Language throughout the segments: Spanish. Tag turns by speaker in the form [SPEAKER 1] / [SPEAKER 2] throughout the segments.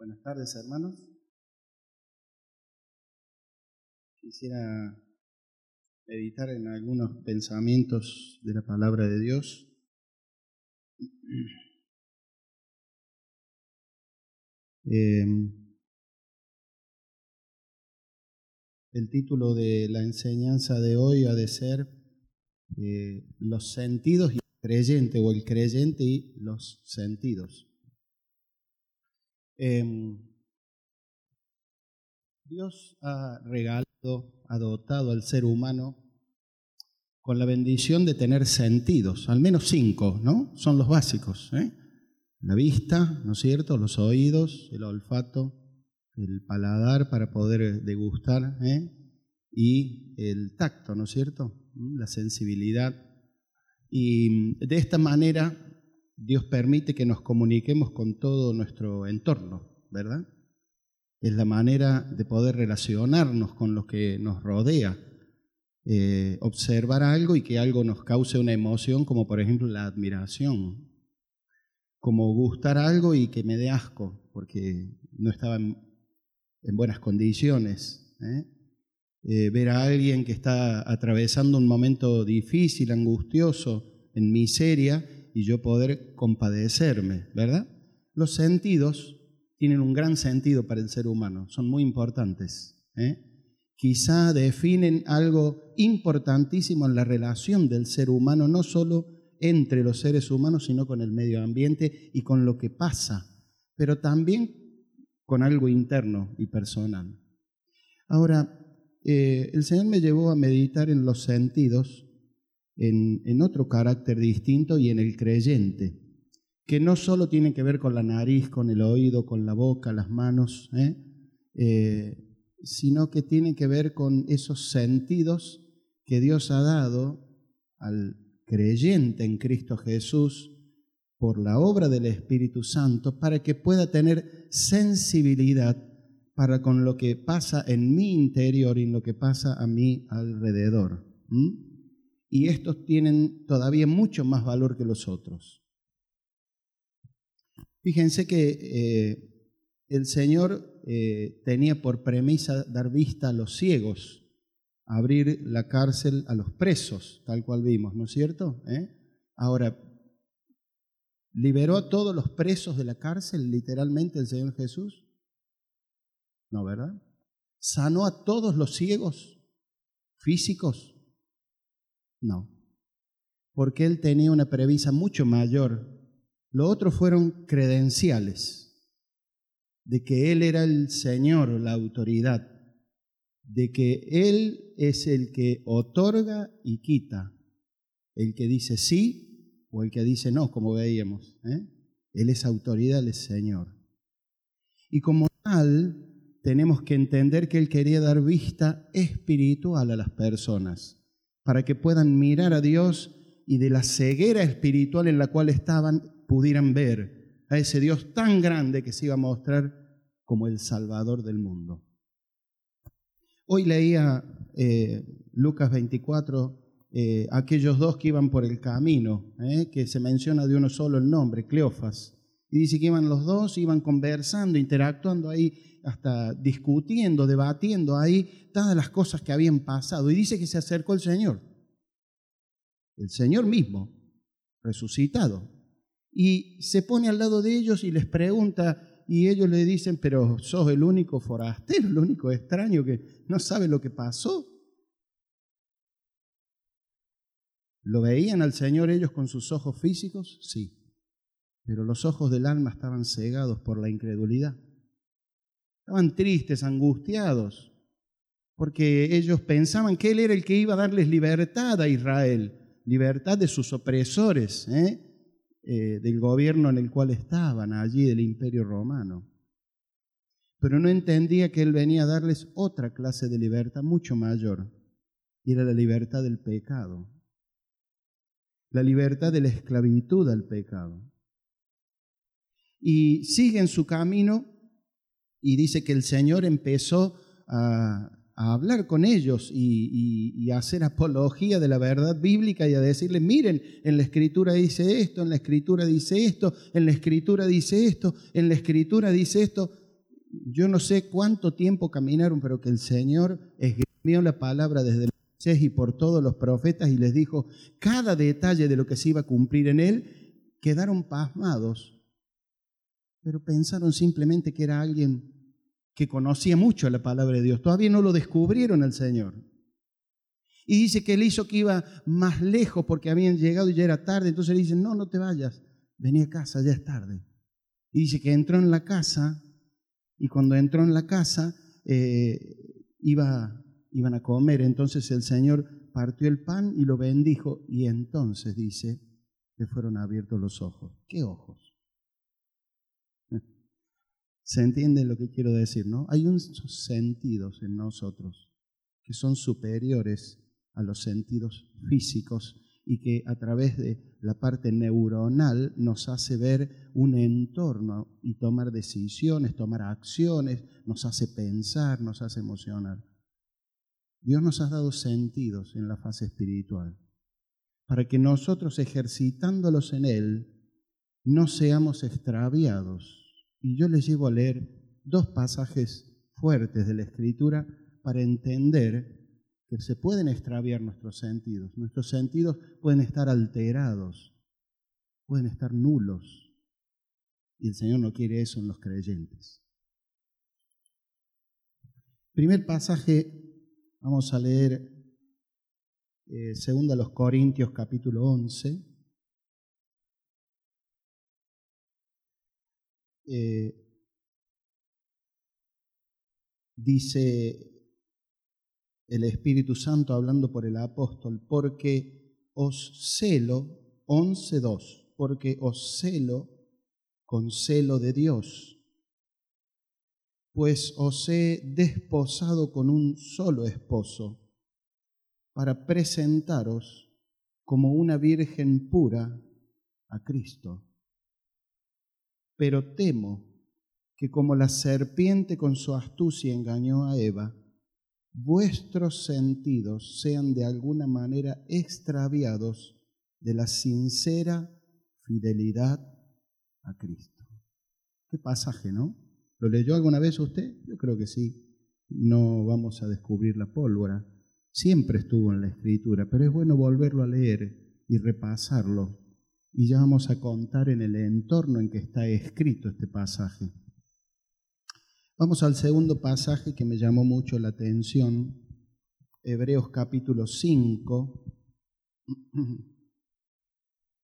[SPEAKER 1] Buenas tardes, hermanos. Quisiera meditar en algunos pensamientos de la palabra de Dios. Eh, el título de la enseñanza de hoy ha de ser eh, Los sentidos y el creyente, o el creyente y los sentidos. Em, Dios ha regalado, ha dotado al ser humano con la bendición de tener sentidos, al menos cinco, ¿no? Son los básicos. ¿eh? La vista, ¿no es cierto? Los oídos, el olfato, el paladar para poder degustar, ¿eh? y el tacto, ¿no es cierto? La sensibilidad. Y de esta manera Dios permite que nos comuniquemos con todo nuestro entorno, ¿verdad? Es la manera de poder relacionarnos con lo que nos rodea, eh, observar algo y que algo nos cause una emoción, como por ejemplo la admiración, como gustar algo y que me dé asco, porque no estaba en, buenas condiciones. ¿eh? Eh, ver a alguien que está atravesando un momento difícil, angustioso, en miseria, y yo poder compadecerme, ¿verdad? Los sentidos tienen un gran sentido para el ser humano, son muy importantes. ¿eh? Quizá definen algo importantísimo en la relación del ser humano, no solo entre los seres humanos, sino con el medio ambiente y con lo que pasa, pero también con algo interno y personal. Ahora, eh, el Señor me llevó a meditar en los sentidos en, otro carácter distinto y en el creyente, que no solo tiene que ver con la nariz, con el oído, con la boca, las manos, ¿eh? Eh, sino que tiene que ver con esos sentidos que Dios ha dado al creyente en Cristo Jesús por la obra del Espíritu Santo para que pueda tener sensibilidad para con lo que pasa en mi interior y en lo que pasa a mi alrededor y estos tienen todavía mucho más valor que los otros. Fíjense que eh, el Señor eh, tenía por premisa dar vista a los ciegos, abrir la cárcel a los presos, tal cual vimos, ¿no es cierto? ¿Eh? Ahora, ¿liberó a todos los presos de la cárcel literalmente el Señor Jesús? No, ¿verdad? ¿Sanó a todos los ciegos físicos? No, porque él tenía una previsa mucho mayor. Lo otro fueron credenciales de que él era el Señor, la autoridad, de que él es el que otorga y quita, el que dice sí o el que dice no, como veíamos. ¿eh? Él es autoridad, él es Señor. Y como tal, tenemos que entender que él quería dar vista espiritual a las personas para que puedan mirar a Dios y de la ceguera espiritual en la cual estaban pudieran ver a ese Dios tan grande que se iba a mostrar como el Salvador del mundo. Hoy leía eh, Lucas 24, eh, aquellos dos que iban por el camino, eh, que se menciona de uno solo el nombre, Cleofas. Y dice que iban los dos, iban conversando, interactuando ahí hasta discutiendo, debatiendo ahí todas las cosas que habían pasado. Y dice que se acercó el Señor, el Señor mismo, resucitado. Y se pone al lado de ellos y les pregunta, y ellos le dicen, pero sos el único forastero, el único extraño que no sabe lo que pasó. ¿Lo veían al Señor ellos con sus ojos físicos? Sí, pero los ojos del alma estaban cegados por la incredulidad. Estaban tristes, angustiados, porque ellos pensaban que Él era el que iba a darles libertad a Israel, libertad de sus opresores, ¿eh? Eh, del gobierno en el cual estaban, allí del imperio romano. Pero no entendía que Él venía a darles otra clase de libertad mucho mayor, y era la libertad del pecado, la libertad de la esclavitud al pecado. Y siguen su camino y dice que el Señor empezó a, hablar con ellos y, a hacer apología de la verdad bíblica y a decirles, miren, en la escritura dice esto, en la escritura dice esto, en la escritura dice esto, en la escritura dice esto. yo no sé cuánto tiempo caminaron, pero que el Señor esgrimió la palabra desde Moisés y por todos los profetas y les dijo cada detalle de lo que se iba a cumplir en él, quedaron pasmados, pero pensaron simplemente que era alguien que conocía mucho la palabra de Dios. Todavía no lo descubrieron al Señor. Y dice que él hizo que iba más lejos porque habían llegado y ya era tarde. Entonces le dicen, no, no te vayas, vení a casa, ya es tarde. Y dice que entró en la casa y cuando entró en la casa eh, iba, iban a comer. Entonces el Señor partió el pan y lo bendijo y entonces dice, le fueron abiertos los ojos. ¿Qué ojos? ¿Se entiende lo que quiero decir, no? Hay unos sentidos en nosotros que son superiores a los sentidos físicos y que a través de la parte neuronal nos hace ver un entorno y tomar decisiones, tomar acciones, nos hace pensar, nos hace emocionar. Dios nos ha dado sentidos en la fase espiritual para que nosotros ejercitándolos en Él no seamos extraviados. Y yo les llevo a leer dos pasajes fuertes de la Escritura para entender que se pueden extraviar nuestros sentidos. Nuestros sentidos pueden estar alterados, pueden estar nulos. Y el Señor no quiere eso en los creyentes. Primer pasaje, vamos a leer eh, segundo a los Corintios capítulo 11. Eh, dice el Espíritu Santo hablando por el apóstol, porque os celo, 11.2, porque os celo con celo de Dios, pues os he desposado con un solo esposo, para presentaros como una virgen pura a Cristo. Pero temo que como la serpiente con su astucia engañó a Eva, vuestros sentidos sean de alguna manera extraviados de la sincera fidelidad a Cristo. Qué pasaje, ¿no? ¿Lo leyó alguna vez usted? Yo creo que sí. No vamos a descubrir la pólvora. Siempre estuvo en la escritura, pero es bueno volverlo a leer y repasarlo. Y ya vamos a contar en el entorno en que está escrito este pasaje. Vamos al segundo pasaje que me llamó mucho la atención, Hebreos capítulo 5.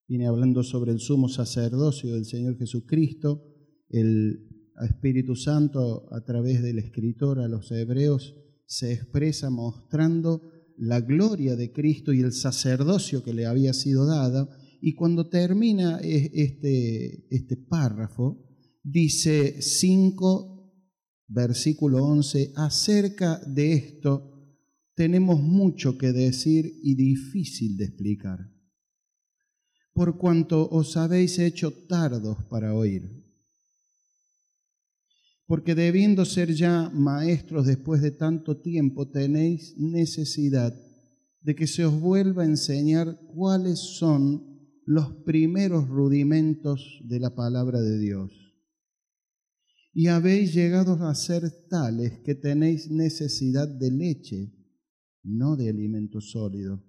[SPEAKER 1] Viene hablando sobre el sumo sacerdocio del Señor Jesucristo, el Espíritu Santo a través del escritor a los hebreos se expresa mostrando la gloria de Cristo y el sacerdocio que le había sido dado. Y cuando termina e-, este, este párrafo, dice 5 versículo 11, acerca de esto tenemos mucho que decir y difícil de explicar, por cuanto os habéis hecho tardos para oír. Porque debiendo ser ya maestros después de tanto tiempo, tenéis necesidad de que se os vuelva a enseñar cuáles son los primeros rudimentos de la palabra de Dios y habéis llegado a ser tales que tenéis necesidad de leche, no de alimento sólido.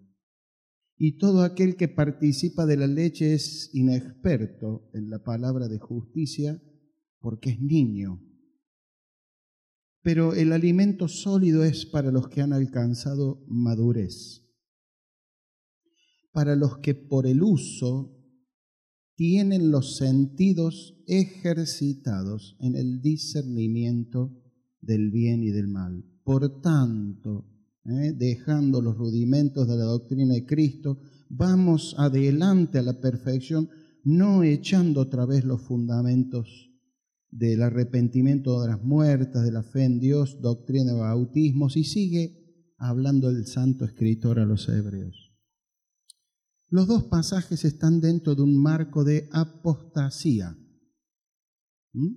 [SPEAKER 1] Y todo aquel que participa de la leche es inexperto en la palabra de justicia porque es niño. Pero el alimento sólido es para los que han alcanzado madurez, para los que por el uso tienen los sentidos ejercitados en el discernimiento del bien y del mal. Por tanto, ¿eh? dejando los rudimentos de la doctrina de Cristo, vamos adelante a la perfección, no echando otra vez los fundamentos del arrepentimiento de las muertas, de la fe en Dios, doctrina de bautismos, y sigue hablando el santo escritor a los hebreos. Los dos pasajes están dentro de un marco de apostasía. ¿Mm?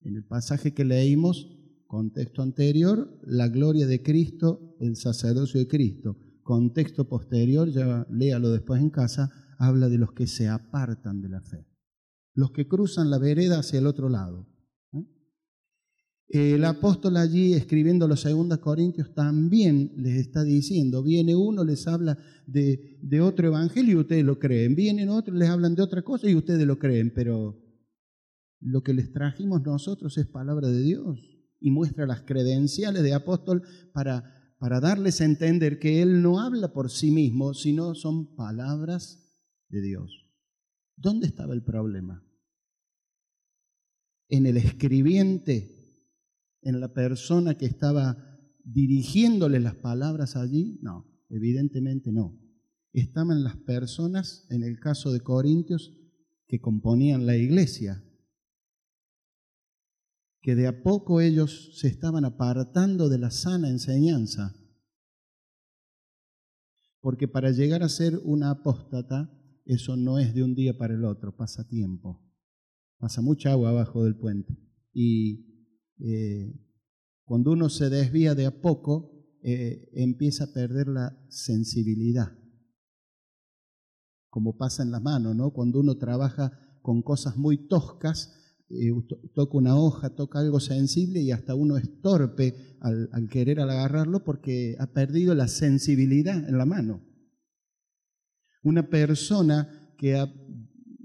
[SPEAKER 1] En el pasaje que leímos, contexto anterior, la gloria de Cristo, el sacerdocio de Cristo. Contexto posterior, ya léalo después en casa, habla de los que se apartan de la fe, los que cruzan la vereda hacia el otro lado. El apóstol allí escribiendo los segundos Corintios también les está diciendo, viene uno, les habla de, de otro evangelio y ustedes lo creen, vienen otros, les hablan de otra cosa y ustedes lo creen, pero lo que les trajimos nosotros es palabra de Dios y muestra las credenciales de apóstol para, para darles a entender que Él no habla por sí mismo, sino son palabras de Dios. ¿Dónde estaba el problema? ¿En el escribiente? ¿En la persona que estaba dirigiéndole las palabras allí? No, evidentemente no. Estaban las personas, en el caso de Corintios, que componían la iglesia, que de a poco ellos se estaban apartando de la sana enseñanza. Porque para llegar a ser una apóstata, eso no es de un día para el otro, pasa tiempo. Pasa mucha agua abajo del puente. Y eh, cuando uno se desvía de a poco, eh, empieza a perder la sensibilidad. Como pasa en la mano, ¿no? Cuando uno trabaja con cosas muy toscas, eh, toca una hoja, toca algo sensible y hasta uno es torpe al, querer agarrarlo porque ha perdido la sensibilidad en la mano. Una persona que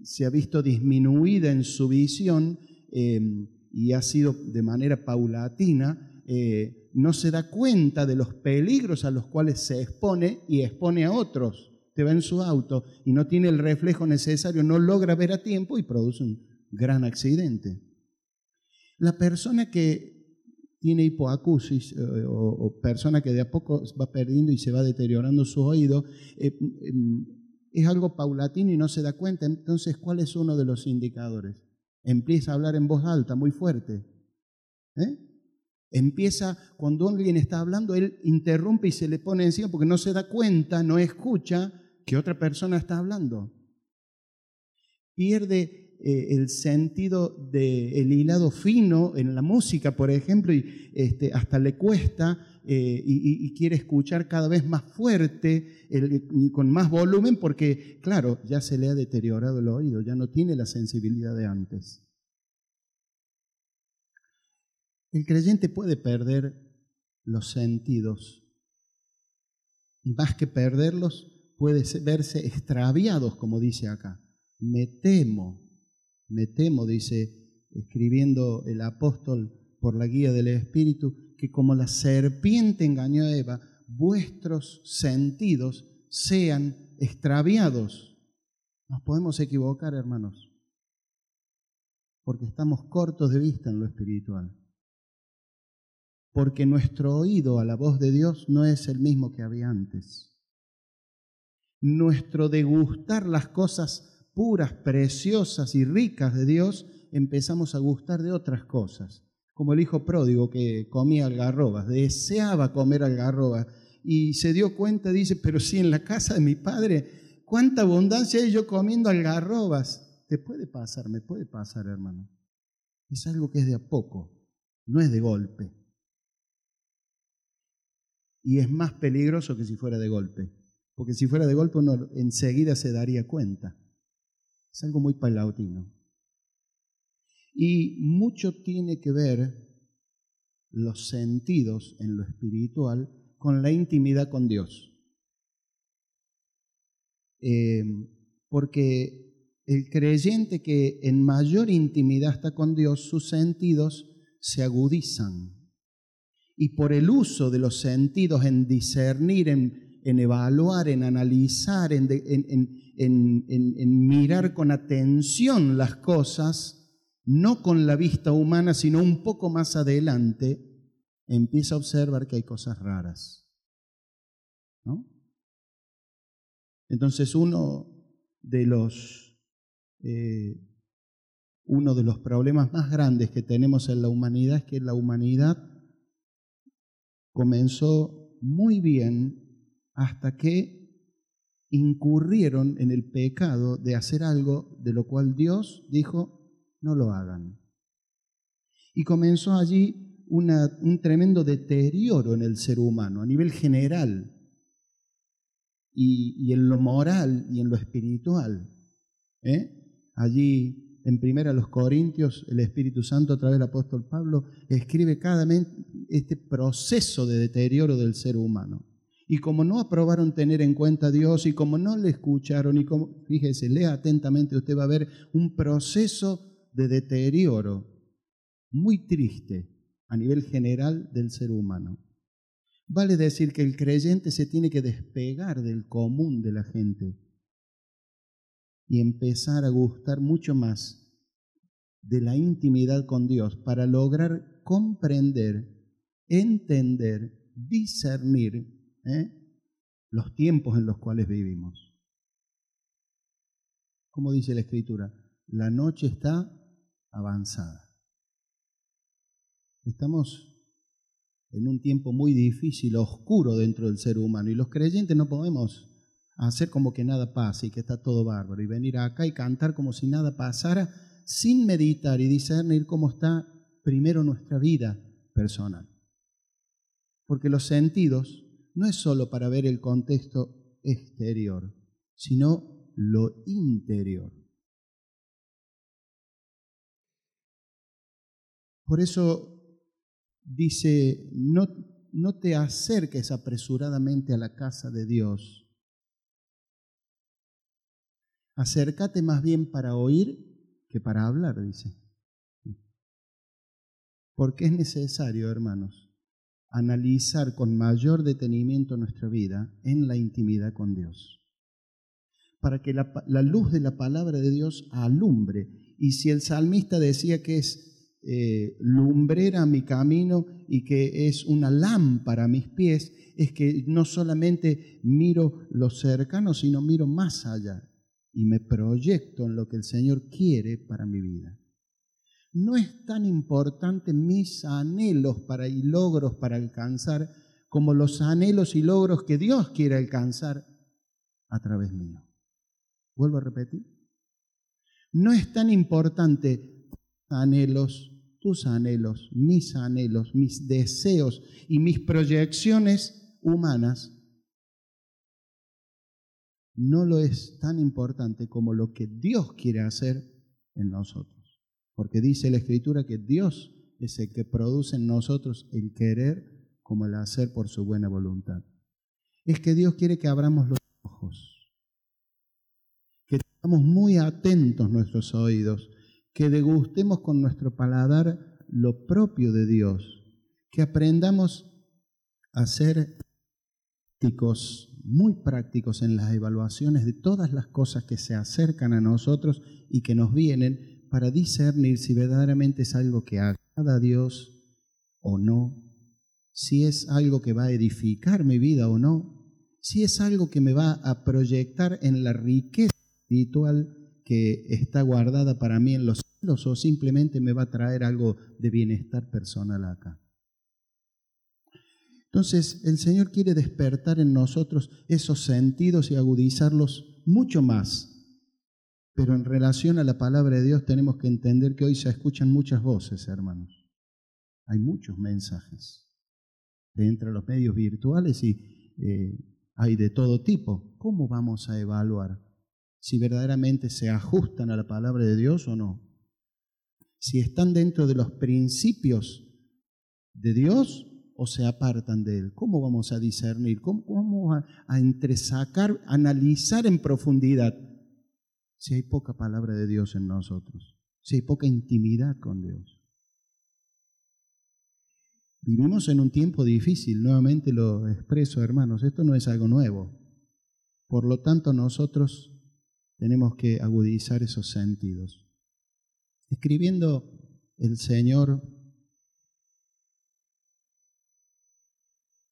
[SPEAKER 1] se ha visto disminuida en su visión em, y ha sido de manera paulatina, eh, no se da cuenta de los peligros a los cuales se expone y expone a otros. Te va en su auto y no tiene el reflejo necesario, no logra ver a tiempo y produce un, gran accidente. La persona que tiene hipoacusis eh, o, persona que de a poco va perdiendo y se va deteriorando su oído, eh, em, es algo paulatino y no se da cuenta. Entonces, ¿cuál es uno de los indicadores? Empieza a hablar en voz alta, muy fuerte. ¿eh? Empieza, cuando alguien está hablando, él interrumpe y se le pone encima porque no se da cuenta, no escucha que otra persona está hablando. Pierde eh, el sentido del hilado fino en la música, por ejemplo, y este, hasta le cuesta eh, y, quiere escuchar cada vez más fuerte y con más volumen porque, claro, ya se le ha deteriorado el oído, ya no tiene la sensibilidad de antes. El creyente puede perder los sentidos y más que perderlos, puede verse extraviados, como dice acá. Me temo me temo, dice, escribiendo el apóstol por la guía del Espíritu, que como la serpiente engañó a Eva, vuestros sentidos sean extraviados. Nos podemos equivocar, hermanos, porque estamos cortos de vista en lo espiritual. Porque nuestro oído a la voz de Dios no es el mismo que había antes. Nuestro degustar las cosas puras, preciosas y ricas de Dios, empezamos a gustar de otras cosas. Como el hijo pródigo que comía algarrobas, deseaba comer algarrobas y se dio cuenta, dice, pero si en la casa de mi padre, cuánta abundancia hay yo comiendo algarrobas. Te puede pasar, me puede pasar, hermano. Es algo que es de a poco, no es de golpe. Y es más peligroso que si fuera de golpe, porque si fuera de golpe uno enseguida se daría cuenta. Es algo muy palautino. Y mucho tiene que ver los sentidos en lo espiritual con la intimidad con Dios. Eh, porque el creyente que en mayor intimidad está con Dios, sus sentidos se agudizan. Y por el uso de los sentidos en discernir, en en evaluar, en analizar, en, mirar con atención las cosas, no con la vista humana, sino un poco más adelante, empieza a observar que hay cosas raras. ¿no? Entonces uno de los eh, uno de los problemas más grandes que tenemos en la humanidad es que la humanidad comenzó muy bien hasta que incurrieron en el pecado de hacer algo de lo cual Dios dijo, no lo hagan. Y comenzó allí un tremendo deterioro en el ser humano a nivel general y, en lo moral y en lo espiritual. ¿eh? Allí en primera los Corintios, el Espíritu Santo a través del apóstol Pablo escribe cada vez este proceso de deterioro del ser humano. Y como no aprobaron tener en cuenta a Dios y como no le escucharon y como, fíjese, lea atentamente, usted va a ver un proceso de deterioro muy triste a nivel general del ser humano. Vale decir que el creyente se tiene que despegar del común de la gente y empezar a gustar mucho más de la intimidad con Dios para lograr comprender, entender, discernir ¿eh? los tiempos en los cuales vivimos. Como dice la Escritura, la noche está avanzada. Estamos en un tiempo muy difícil, oscuro dentro del ser humano, y los creyentes no podemos hacer como que nada pase y que está todo bárbaro, y venir acá y cantar como si nada pasara, sin meditar y discernir cómo está primero nuestra vida personal. Porque los sentidos no es solo para ver el contexto exterior, sino lo interior. Por eso dice, no, no te acerques apresuradamente a la casa de Dios. Acércate más bien para oír que para hablar, dice. Porque es necesario, hermanos, analizar con mayor detenimiento nuestra vida en la intimidad con Dios. Para que la, luz de la palabra de Dios alumbre. Y si el salmista decía que es eh, lumbrera mi camino y que es una lámpara a mis pies, es que no solamente miro lo cercano, sino miro más allá y me proyecto en lo que el Señor quiere para mi vida no es tan importante mis anhelos para, y logros para alcanzar como los anhelos y logros que Dios quiere alcanzar a través mío. Vuelvo a repetir. No es tan importante anhelos, tus anhelos, mis anhelos, mis deseos y mis proyecciones humanas. No lo es tan importante como lo que Dios quiere hacer en nosotros. Porque dice la Escritura que Dios es el que produce en nosotros el querer como el hacer por su buena voluntad. Es que Dios quiere que abramos los ojos, que tengamos muy atentos nuestros oídos, que degustemos con nuestro paladar lo propio de Dios, que aprendamos a ser prácticos, muy prácticos en las evaluaciones de todas las cosas que se acercan a nosotros y que nos vienen para discernir si verdaderamente es algo que agrada a Dios o no, si es algo que va a edificar mi vida o no, si es algo que me va a proyectar en la riqueza espiritual que está guardada para mí en los cielos o simplemente me va a traer algo de bienestar personal acá. Entonces el Señor quiere despertar en nosotros esos sentidos y agudizarlos mucho más pero en relación a la palabra de Dios tenemos que entender que hoy se escuchan muchas voces, hermanos. Hay muchos mensajes. Entre los medios virtuales y eh, hay de todo tipo. ¿Cómo vamos a evaluar si verdaderamente se ajustan a la palabra de Dios o no? Si están dentro de los principios de Dios o se apartan de Él. ¿Cómo vamos a discernir? ¿Cómo vamos a, a entresacar, analizar en profundidad? Si hay poca palabra de Dios en nosotros, si hay poca intimidad con Dios. Vivimos en un tiempo difícil, nuevamente lo expreso hermanos, esto no es algo nuevo. Por lo tanto, nosotros tenemos que agudizar esos sentidos. Escribiendo el Señor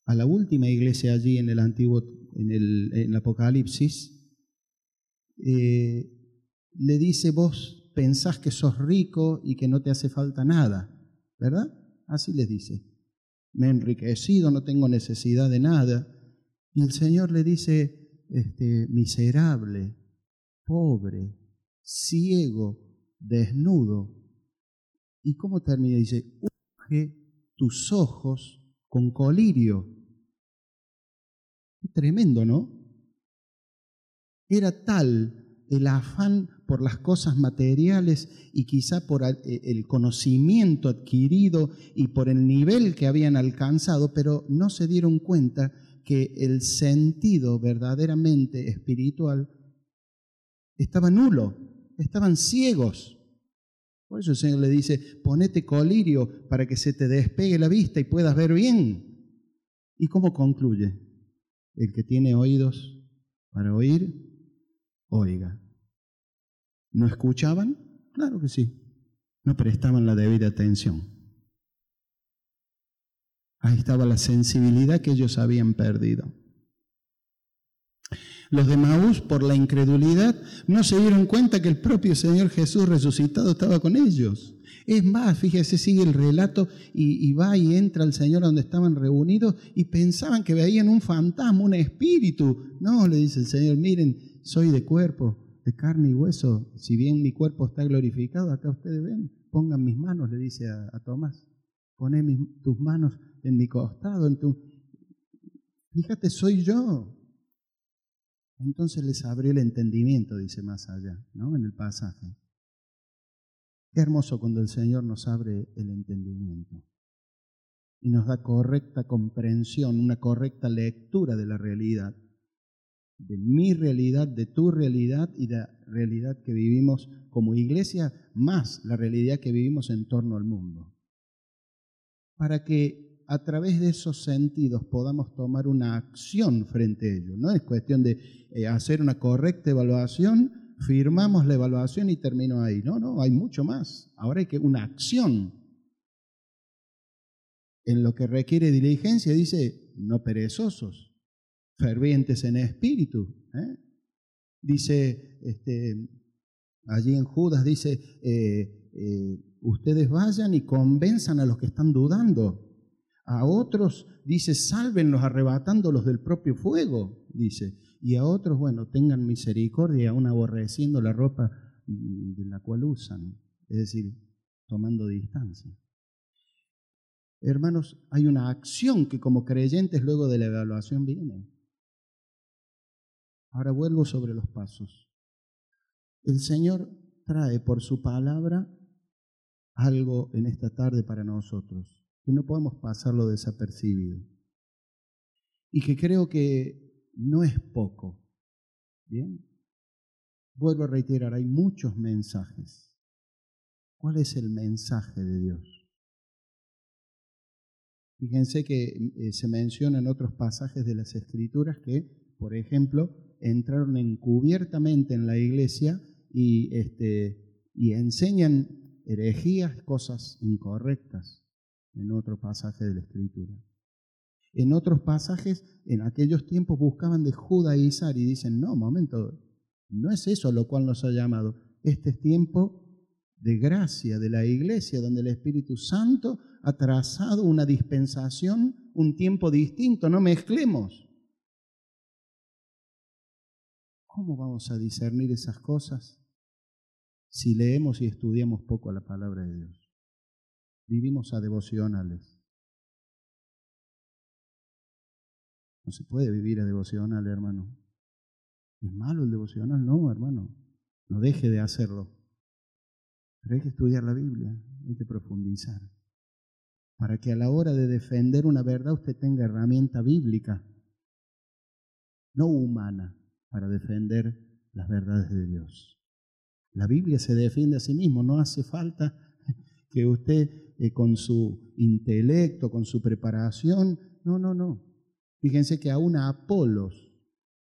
[SPEAKER 1] a la última iglesia allí en el antiguo, en el, Apocalipsis, eh, le dice, vos pensás que sos rico y que no te hace falta nada, ¿verdad? Así les dice. Me he enriquecido, no tengo necesidad de nada. Y el Señor le dice, este, miserable, pobre, ciego, desnudo. ¿Y cómo termina? Dice, unge tus ojos con colirio. tremendo, ¿no? Era tal el afán por las cosas materiales y quizá por eh, el conocimiento adquirido y por el nivel que habían alcanzado, pero no se dieron cuenta que el sentido verdaderamente espiritual estaba nulo, estaban ciegos. Por eso el Señor le dice, ponete colirio para que se te despegue la vista y puedas ver bien. ¿Y cómo concluye? El que tiene oídos para oír, oiga. ¿No escuchaban? Claro que sí. No prestaban la debida atención. Ahí estaba la sensibilidad que ellos habían perdido. Los de Maús, por la incredulidad, no se dieron cuenta que el propio Señor Jesús resucitado estaba con ellos. Es más, fíjese, sigue el relato y, va y entra el Señor donde estaban reunidos y pensaban que veían un fantasma, un espíritu. No, le dice el Señor, miren, soy de cuerpo, de carne y hueso. Si bien mi cuerpo está glorificado, acá ustedes ven, pongan mis manos, le dice a, Tomás. Poné tus manos en mi costado, en tu... Fíjate, soy yo. Entonces les abrió el entendimiento, dice más allá, ¿no? En el pasaje. Qué hermoso cuando el Señor nos abre el entendimiento y nos da correcta comprensión, una correcta lectura de la realidad, de mi realidad, de tu realidad y la realidad que vivimos como iglesia, más la realidad que vivimos en torno al mundo. Para que a través de esos sentidos podamos tomar una acción frente a ellos. No es cuestión de eh, hacer una correcta evaluación, firmamos la evaluación y termino ahí. No, no, hay mucho más. Ahora hay que una acción. En lo que requiere diligencia dice, no perezosos, fervientes en espíritu. ¿eh? Dice, este, allí en Judas dice, eh, ustedes vayan y convenzan a los que están dudando. A otros dice, sálvenlos arrebatándolos del propio fuego, dice. Y a otros, bueno, tengan misericordia, aún aborreciendo la ropa de la cual usan, es decir, tomando distancia. Hermanos, hay una acción que como creyentes luego de la evaluación viene. Ahora vuelvo sobre los pasos. El Señor trae por su palabra algo en esta tarde para nosotros que no podemos pasarlo desapercibido. Y que creo que no es poco. Bien. Vuelvo a reiterar, hay muchos mensajes. ¿Cuál es el mensaje de Dios? Fíjense que eh, se menciona en otros pasajes de las Escrituras que, por ejemplo, entraron encubiertamente en la iglesia y, este, y enseñan herejías, cosas incorrectas en otro pasaje de la Escritura. En otros pasajes, en aquellos tiempos buscaban de judaizar y dicen, no, momento, no es eso lo cual nos ha llamado. Este es tiempo de gracia de la iglesia, donde el Espíritu Santo ha trazado una dispensación, un tiempo distinto, no mezclemos. ¿Cómo vamos a discernir esas cosas si leemos y estudiamos poco la palabra de Dios? vivimos a devocionales. No se puede vivir a devocional, hermano. ¿Es malo el devocional? No, hermano. No deje de hacerlo. Pero hay que estudiar la Biblia, hay que profundizar. Para que a la hora de defender una verdad usted tenga herramienta bíblica, no humana, para defender las verdades de Dios. La Biblia se defiende a sí mismo, no hace falta que usted eh, con su intelecto, con su preparación. No, no, no. Fíjense que aún Apolos,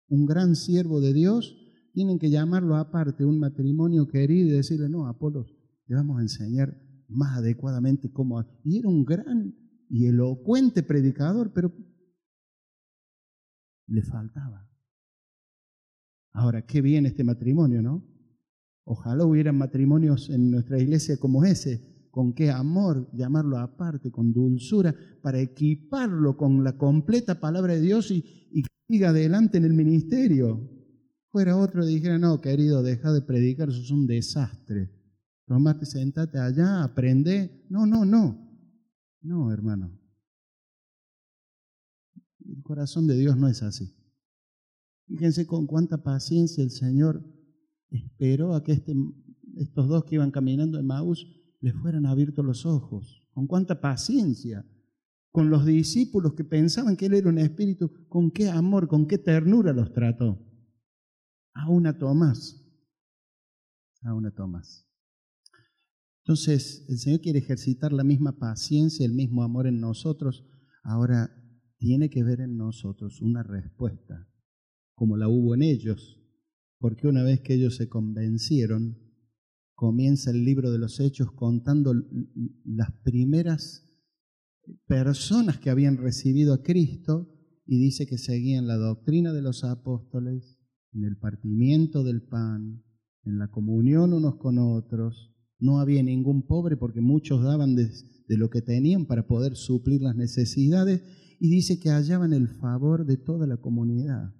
[SPEAKER 1] un gran siervo de Dios, tienen que llamarlo aparte, un matrimonio querido, y decirle, no, Apolos, le vamos a enseñar más adecuadamente cómo... Y era un gran y elocuente predicador, pero le faltaba. Ahora, qué bien este matrimonio, ¿no? Ojalá hubieran matrimonios en nuestra iglesia como ese, con qué amor llamarlo aparte, con dulzura, para equiparlo con la completa palabra de Dios y, que siga adelante en el ministerio. Fuera otro y dijera, no, querido, deja de predicar, eso es un desastre. Tomate, sentate allá, aprende. No, no, no. No, hermano. El corazón de Dios no es así. Fíjense con cuánta paciencia el Señor esperó a que este, estos dos que iban caminando en Maús les fueran abiertos los ojos. Con cuánta paciencia. Con los discípulos que pensaban que él era un espíritu, con qué amor, con qué ternura los trató. A una Tomás. A una Tomás. Entonces, el Señor quiere ejercitar la misma paciencia, el mismo amor en nosotros. Ahora tiene que ver en nosotros una respuesta, como la hubo en ellos, porque una vez que ellos se convencieron, comienza el libro de los Hechos contando las primeras personas que habían recibido a Cristo y dice que seguían la doctrina de los apóstoles, en el partimiento del pan, en la comunión unos con otros. No había ningún pobre porque muchos daban de, de lo que tenían para poder suplir las necesidades y dice que hallaban el favor de toda la comunidad.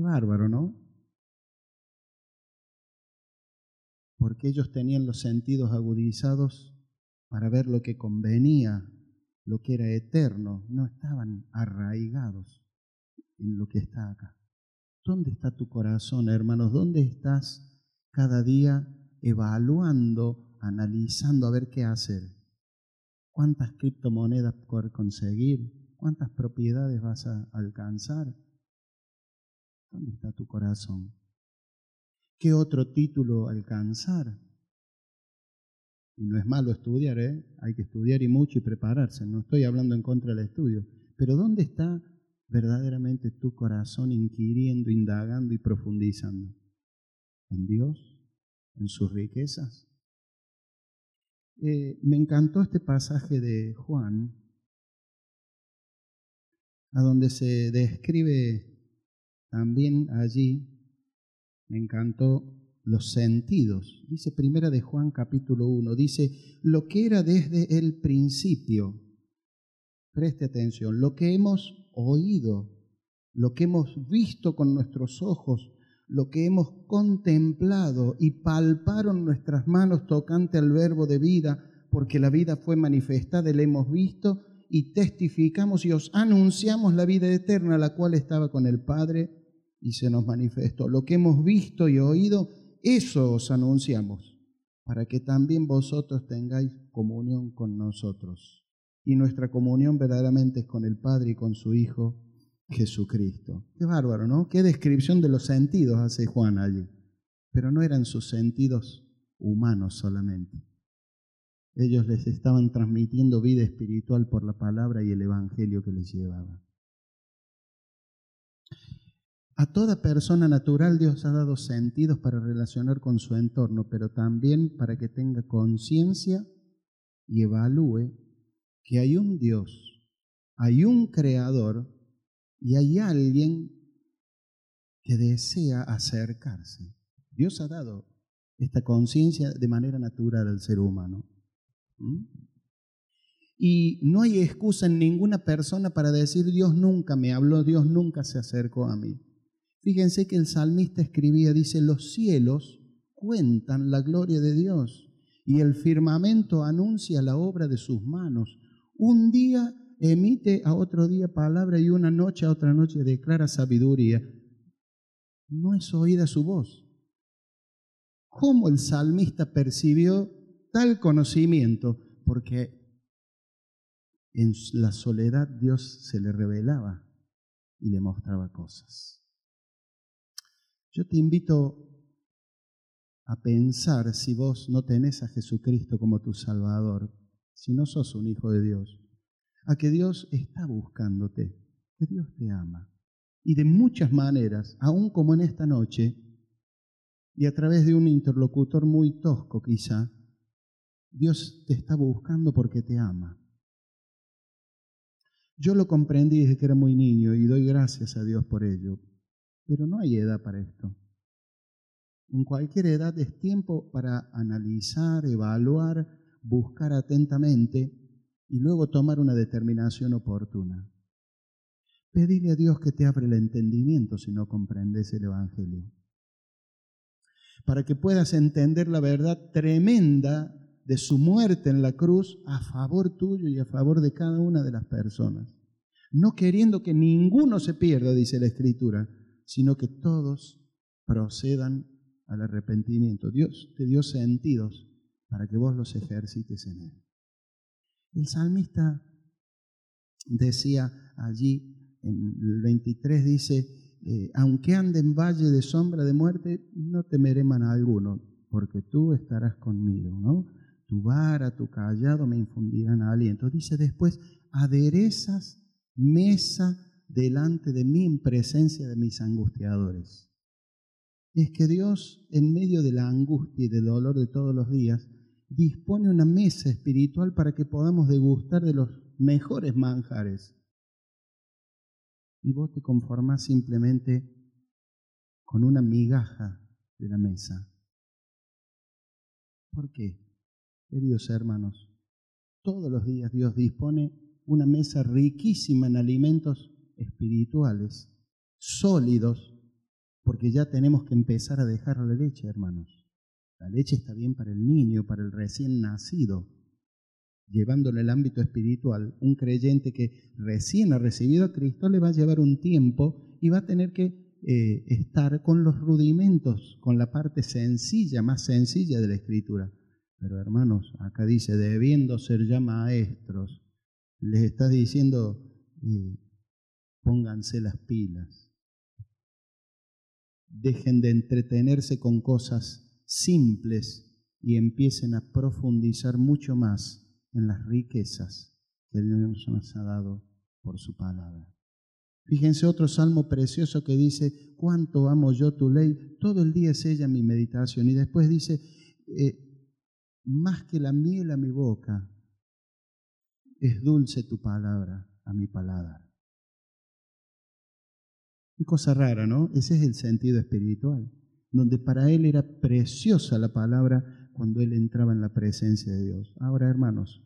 [SPEAKER 1] Bárbaro, ¿no? Porque ellos tenían los sentidos agudizados para ver lo que convenía, lo que era eterno, no estaban arraigados en lo que está acá. ¿Dónde está tu corazón, hermanos? ¿Dónde estás cada día evaluando, analizando a ver qué hacer? ¿Cuántas criptomonedas por conseguir? ¿Cuántas propiedades vas a alcanzar? ¿Dónde está tu corazón? ¿Qué otro título alcanzar? Y no es malo estudiar, ¿eh? hay que estudiar y mucho y prepararse. No estoy hablando en contra del estudio. Pero ¿dónde está verdaderamente tu corazón inquiriendo, indagando y profundizando? ¿En Dios? ¿En sus riquezas? Eh, me encantó este pasaje de Juan, a donde se describe también allí, me encantó los sentidos. Dice primera de Juan capítulo 1, dice, lo que era desde el principio, preste atención, lo que hemos oído, lo que hemos visto con nuestros ojos, lo que hemos contemplado y palparon nuestras manos tocante al verbo de vida, porque la vida fue manifestada, la hemos visto y testificamos y os anunciamos la vida eterna, la cual estaba con el Padre y se nos manifestó. Lo que hemos visto y oído, eso os anunciamos, para que también vosotros tengáis comunión con nosotros. Y nuestra comunión verdaderamente es con el Padre y con su Hijo Jesucristo. Qué bárbaro, ¿no? Qué descripción de los sentidos hace Juan allí. Pero no eran sus sentidos humanos solamente. Ellos les estaban transmitiendo vida espiritual por la palabra y el Evangelio que les llevaba. A toda persona natural Dios ha dado sentidos para relacionar con su entorno, pero también para que tenga conciencia y evalúe que hay un Dios, hay un creador y hay alguien que desea acercarse. Dios ha dado esta conciencia de manera natural al ser humano. ¿Mm? Y no hay excusa en ninguna persona para decir Dios nunca me habló, Dios nunca se acercó a mí. Fíjense que el salmista escribía, dice, los cielos cuentan la gloria de Dios y el firmamento anuncia la obra de sus manos. Un día emite a otro día palabra y una noche a otra noche declara sabiduría. No es oída su voz. ¿Cómo el salmista percibió tal conocimiento? Porque en la soledad Dios se le revelaba y le mostraba cosas. Yo te invito a pensar si vos no tenés a Jesucristo como tu Salvador, si no sos un hijo de Dios, a que Dios está buscándote, que Dios te ama. Y de muchas maneras, aún como en esta noche, y a través de un interlocutor muy tosco quizá, Dios te está buscando porque te ama. Yo lo comprendí desde que era muy niño y doy gracias a Dios por ello, pero no hay edad para esto. En cualquier edad es tiempo para analizar, evaluar, buscar atentamente y luego tomar una determinación oportuna. Pedirle a Dios que te abra el entendimiento si no comprendes el Evangelio. Para que puedas entender la verdad tremenda de su muerte en la cruz a favor tuyo y a favor de cada una de las personas. No queriendo que ninguno se pierda, dice la Escritura, sino que todos procedan al arrepentimiento. Dios te dio sentidos para que vos los ejercites en Él. El salmista decía allí, en el 23 dice, eh, aunque ande en valle de sombra de muerte, no temeré mal alguno, porque tú estarás conmigo, ¿no? Tu vara, tu callado me infundirán aliento. Dice después, aderezas mesa delante de mí en presencia de mis angustiadores. Es que Dios, en medio de la angustia y del dolor de todos los días, dispone una mesa espiritual para que podamos degustar de los mejores manjares. Y vos te conformás simplemente con una migaja de la mesa. ¿Por qué? Queridos hermanos, todos los días Dios dispone una mesa riquísima en alimentos espirituales, sólidos, porque ya tenemos que empezar a dejar la leche, hermanos. La leche está bien para el niño, para el recién nacido. Llevándolo el ámbito espiritual, un creyente que recién ha recibido a Cristo le va a llevar un tiempo y va a tener que eh, estar con los rudimentos, con la parte sencilla, más sencilla de la escritura. Pero hermanos, acá dice, debiendo ser ya maestros, les está diciendo, eh, pónganse las pilas. Dejen de entretenerse con cosas simples y empiecen a profundizar mucho más en las riquezas que Dios nos ha dado por su palabra. Fíjense otro salmo precioso que dice, cuánto amo yo tu ley, todo el día es ella mi meditación. Y después dice, eh, más que la miel a mi boca, es dulce tu palabra a mi palabra. Qué cosa rara, ¿no? Ese es el sentido espiritual, donde para él era preciosa la palabra cuando él entraba en la presencia de Dios. Ahora, hermanos,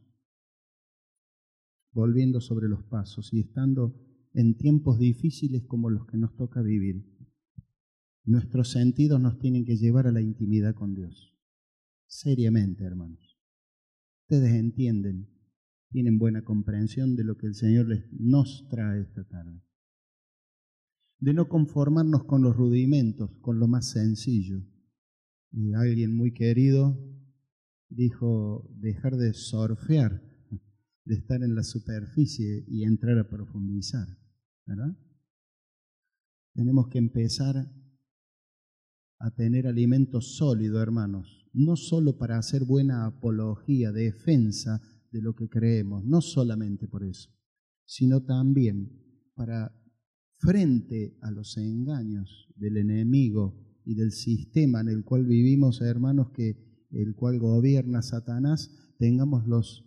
[SPEAKER 1] volviendo sobre los pasos y estando en tiempos difíciles como los que nos toca vivir, nuestros sentidos nos tienen que llevar a la intimidad con Dios. Seriamente, hermanos. Ustedes entienden, tienen buena comprensión de lo que el Señor les, nos trae esta tarde de no conformarnos con los rudimentos, con lo más sencillo. Y alguien muy querido dijo dejar de surfear, de estar en la superficie y entrar a profundizar. Tenemos que empezar a tener alimento sólido, hermanos, no solo para hacer buena apología, defensa de lo que creemos, no solamente por eso, sino también para frente a los engaños del enemigo y del sistema en el cual vivimos, hermanos, que el cual gobierna Satanás, tengamos los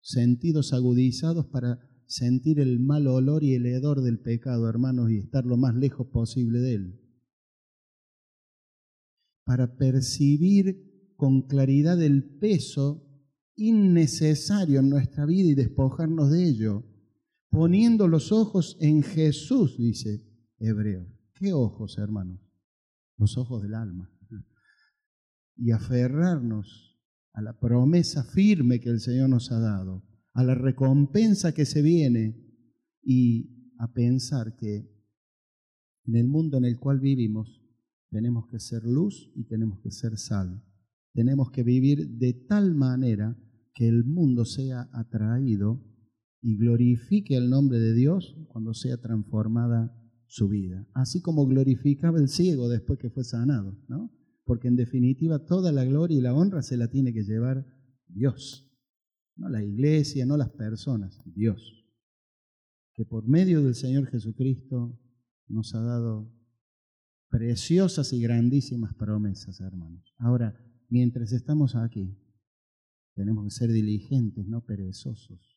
[SPEAKER 1] sentidos agudizados para sentir el mal olor y el hedor del pecado, hermanos, y estar lo más lejos posible de él. Para percibir con claridad el peso innecesario en nuestra vida y despojarnos de ello poniendo los ojos en Jesús, dice Hebreo. ¿Qué ojos, hermanos? Los ojos del alma. Y aferrarnos a la promesa firme que el Señor nos ha dado, a la recompensa que se viene y a pensar que en el mundo en el cual vivimos tenemos que ser luz y tenemos que ser sal. Tenemos que vivir de tal manera que el mundo sea atraído y glorifique el nombre de Dios cuando sea transformada su vida. Así como glorificaba el ciego después que fue sanado, ¿no? Porque en definitiva toda la gloria y la honra se la tiene que llevar Dios. No la iglesia, no las personas, Dios. Que por medio del Señor Jesucristo nos ha dado preciosas y grandísimas promesas, hermanos. Ahora, mientras estamos aquí, tenemos que ser diligentes, no perezosos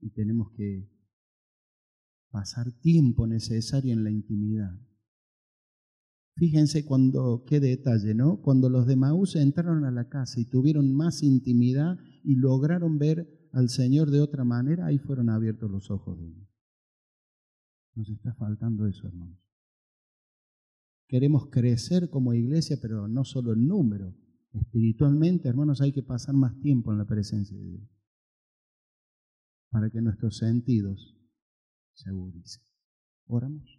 [SPEAKER 1] y tenemos que pasar tiempo necesario en la intimidad. Fíjense cuando, qué detalle, ¿no? Cuando los de Maús entraron a la casa y tuvieron más intimidad y lograron ver al Señor de otra manera, ahí fueron abiertos los ojos de ellos. Nos está faltando eso, hermanos. Queremos crecer como iglesia, pero no solo en número. Espiritualmente, hermanos, hay que pasar más tiempo en la presencia de Dios para que nuestros sentidos se agudicen. Oramos.